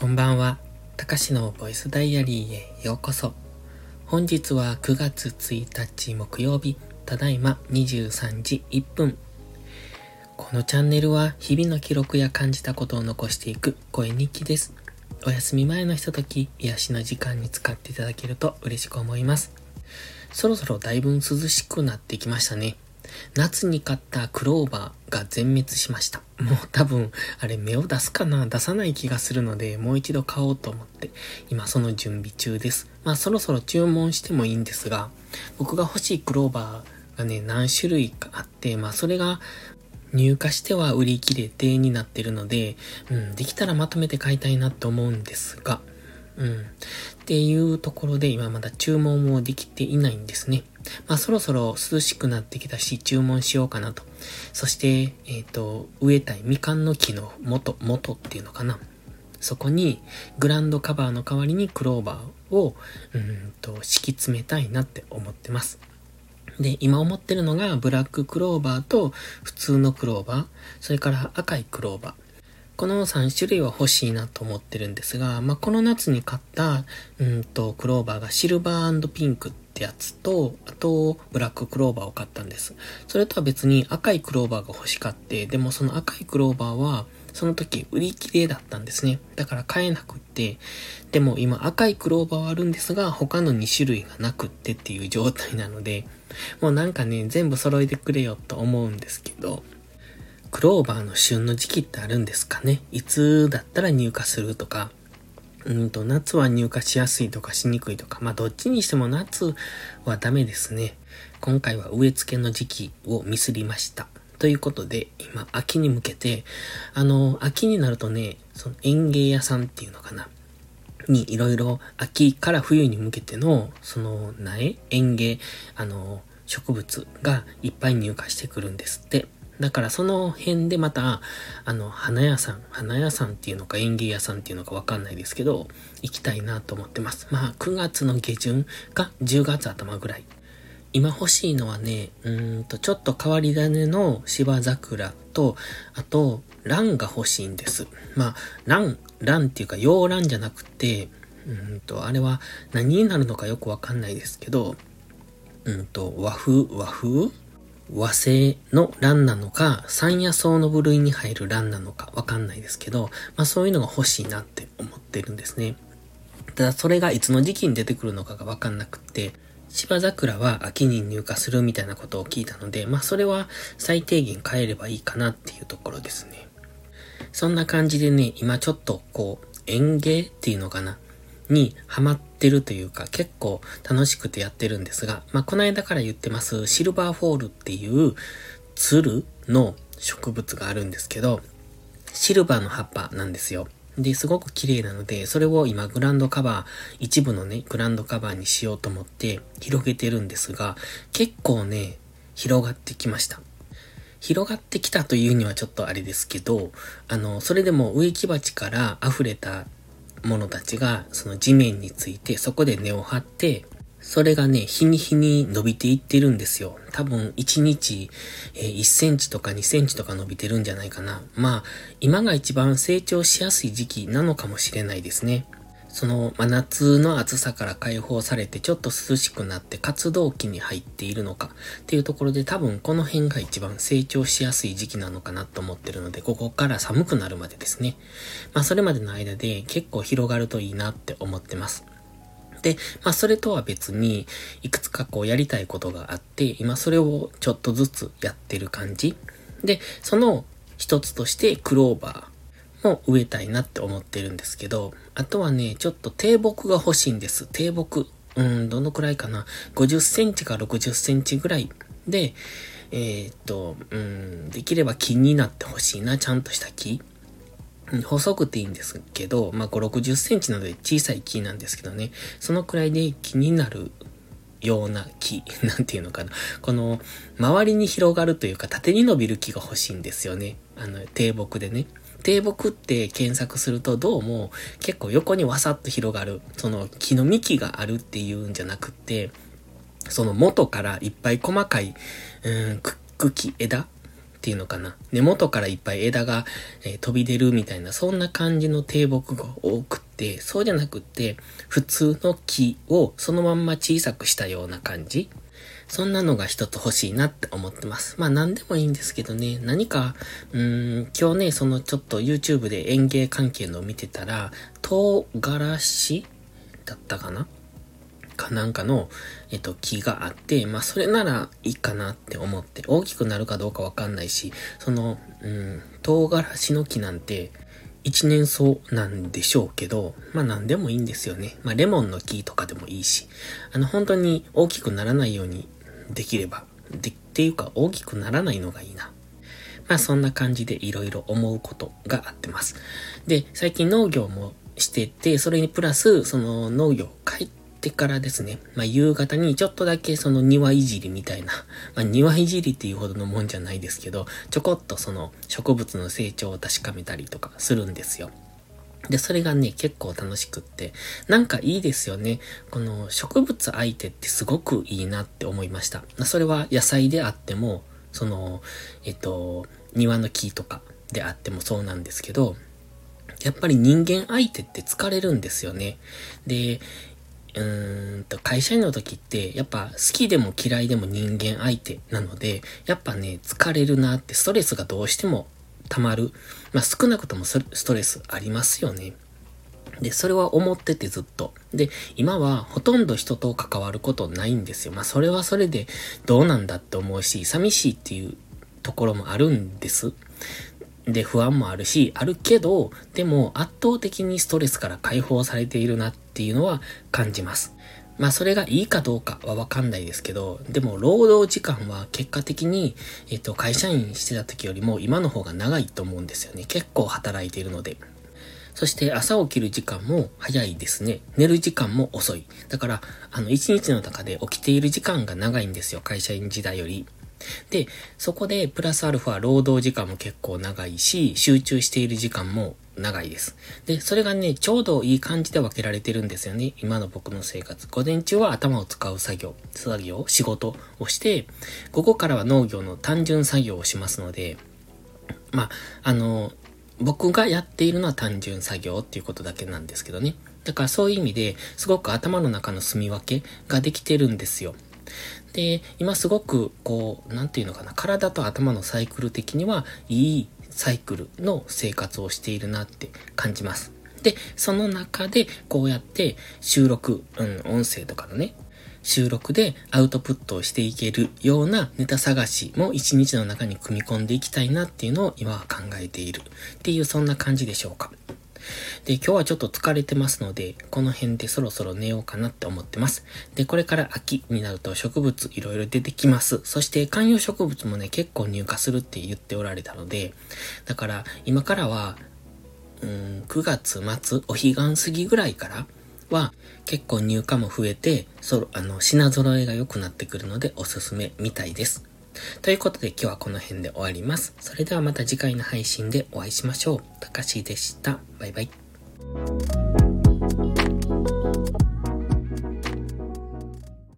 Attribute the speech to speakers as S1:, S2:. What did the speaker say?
S1: こんばんは。たかしのボイスダイアリーへようこそ。本日は9月1日木曜日、ただいま23時1分。このチャンネルは日々の記録や感じたことを残していく声日記です。お休み前のひととき、癒しの時間に使っていただけると嬉しく思います。そろそろだいぶ涼しくなってきましたね。夏に買ったクローバーが全滅しました。もう多分、あれ芽を出すかな出さない気がするので、もう一度買おうと思って、今その準備中です。まあそろそろ注文してもいいんですが、僕が欲しいクローバーがね、何種類かあって、まあそれが入荷しては売り切れてになってるので、うん、できたらまとめて買いたいなと思うんですが、うん。っていうところで今まだ注文もできていないんですね。まあそろそろ涼しくなってきたし注文しようかなと。そして、えっ、ー、と、植えたいみかんの木の元、元っていうのかな。そこにグランドカバーの代わりにクローバーを、うんと、敷き詰めたいなって思ってます。で、今思ってるのがブラッククローバーと普通のクローバー、それから赤いクローバー。この3種類は欲しいなと思ってるんですが、まあ、この夏に買った、うんと、クローバーがシルバーピンクってやつと、あと、ブラッククローバーを買ったんです。それとは別に赤いクローバーが欲しかって、でもその赤いクローバーは、その時売り切れだったんですね。だから買えなくって、でも今赤いクローバーはあるんですが、他の2種類がなくってっていう状態なので、もうなんかね、全部揃えてくれよと思うんですけど、クローバーの旬の時期ってあるんですかね？いつだったら入荷するとか、うんと、夏は入荷しやすいとかしにくいとか、まあどっちにしても夏はダメですね。今回は植え付けの時期をミスりました。ということで、今、秋に向けて、あの、秋になるとね、その園芸屋さんっていうのかな？にいろいろ秋から冬に向けての、その苗園芸、あの、植物がいっぱい入荷してくるんですって。だからその辺でまた、あの、花屋さん、花屋さんっていうのか園芸屋さんっていうのかわかんないですけど、行きたいなと思ってます。まあ、9月の下旬か10月頭ぐらい。今欲しいのはね、うんと、ちょっと変わり種の芝桜と、あと、蘭が欲しいんです。まあ、蘭、蘭っていうか、洋蘭じゃなくて、うんと、あれは何になるのかよくわかんないですけど、うんと、和風、和風和製の蘭なのか、山野草の部類に入る蘭なのかわかんないですけど、まあそういうのが欲しいなって思ってるんですね。ただそれがいつの時期に出てくるのかがわかんなくって、芝桜は秋に入荷するみたいなことを聞いたので、まあそれは最低限変えればいいかなっていうところですね。そんな感じでね、今ちょっとこう、園芸っていうのかなにハマってるというか結構楽しくてやってるんですが、まあ、この間から言ってますシルバーフォールっていうツルの植物があるんですけど、シルバーの葉っぱなんですよ。で、すごく綺麗なので、それを今グランドカバー、一部のね、グランドカバーにしようと思って広げてるんですが、結構ね、広がってきました。広がってきたというにはちょっとあれですけど、あの、それでも植木鉢から溢れた者たちがその地面についてそこで根を張って、それがね、日に日に伸びていってるんですよ。多分1日、え、1センチとか2センチとか伸びてるんじゃないかな。まあ、今が一番成長しやすい時期なのかもしれないですね。その真夏の暑さから解放されてちょっと涼しくなって活動期に入っているのかっていうところで多分この辺が一番成長しやすい時期なのかなと思ってるので、ここから寒くなるまでですね。まあそれまでの間で結構広がるといいなって思ってます。で、まあそれとは別に、いくつかこうやりたいことがあって、今それをちょっとずつやってる感じ。で、その一つとしてクローバー。も植えたいなって思ってるんですけど、あとはね、ちょっと低木が欲しいんです。低木。うん、どのくらいかな。50センチか60センチぐらいで、えー、っと、うん、できれば木になってほしいな、ちゃんとした木。細くていいんですけど、まあ、5、60センチなので小さい木なんですけどね、そのくらいで木になるような木、なんていうのかな。この、周りに広がるというか、縦に伸びる木が欲しいんですよね。あの、低木でね。低木って検索するとどうも結構横にわさっと広がる、その木の幹があるっていうんじゃなくって、その元からいっぱい細かい、うん、茎、枝っていうのかな。根元からいっぱい枝が、えー、飛び出るみたいな、そんな感じの低木が多くって、そうじゃなくって、普通の木をそのまんま小さくしたような感じ。そんなのが一つ欲しいなって思ってます。まあ何でもいいんですけどね、何か、うーん、今日ね、そのちょっと YouTube で園芸関係のを見てたら、唐辛子だったかな？かなんかの、えっと、木があって、まあ、それならいいかなって思って、大きくなるかどうかわかんないし、その、うん、唐辛子の木なんて、一年草なんでしょうけど、まあ何でもいいんですよね。まあレモンの木とかでもいいし、あの本当に大きくならないようにできれば、で、っていうか大きくならないのがいいな。まあそんな感じでいろいろ思うことがあってます。で、最近農業もしてて、それにプラス、その農業帰ってからですね、まあ夕方にちょっとだけその庭いじりみたいな、まあ庭いじりっていうほどのもんじゃないですけど、ちょこっとその植物の成長を確かめたりとかするんですよ。で、それがね、結構楽しくって、なんかいいですよね。この植物相手ってすごくいいなって思いました。それは野菜であっても、その、えっと、庭の木とかであってもそうなんですけど、やっぱり人間相手って疲れるんですよね。で、うーんと、会社員の時って、やっぱ好きでも嫌いでも人間相手なので、やっぱね、疲れるなってストレスがどうしても溜まる。まあ、少なくともストレスありますよね。で、それは思っててずっと。で、今はほとんど人と関わることないんですよ。まあ、それはそれでどうなんだって思うし、寂しいっていうところもあるんです。で、不安もあるし、あるけど、でも圧倒的にストレスから解放されているなっていうのは感じます。まあそれがいいかどうかはわかんないですけど、でも労働時間は結果的に、えっと、会社員してた時よりも今の方が長いと思うんですよね。結構働いているので。そして朝起きる時間も早いですね。寝る時間も遅い。だから、あの、一日の中で起きている時間が長いんですよ。会社員時代より。で、そこでプラスアルファ労働時間も結構長いし、集中している時間も長いです。で、それがね、ちょうどいい感じで分けられてるんですよね。今の僕の生活。午前中は頭を使う作業、作業、仕事をして、午後からは農業の単純作業をしますので、まあ、あの、僕がやっているのは単純作業っていうことだけなんですけどね。だからそういう意味ですごく頭の中の住み分けができてるんですよ。で、今すごくこう、なんていうのかな、体と頭のサイクル的にはいいサイクルの生活をしているなって感じます。で、その中でこうやって収録、うん、音声とかのね、収録でアウトプットをしていけるようなネタ探しも一日の中に組み込んでいきたいなっていうのを今は考えているっていうそんな感じでしょうか。で、今日はちょっと疲れてますので、この辺でそろそろ寝ようかなって思ってます。で、これから秋になると植物いろいろ出てきます。そして観葉植物もね、結構入荷するって言っておられたので、だから今からは、うん、9月末、お彼岸過ぎぐらいからは結構入荷も増えて、そあの、品揃えが良くなってくるのでおすすめみたいです。ということで今日はこの辺で終わります。それではまた次回の配信でお会いしましょう。たかしでした。バイバイ。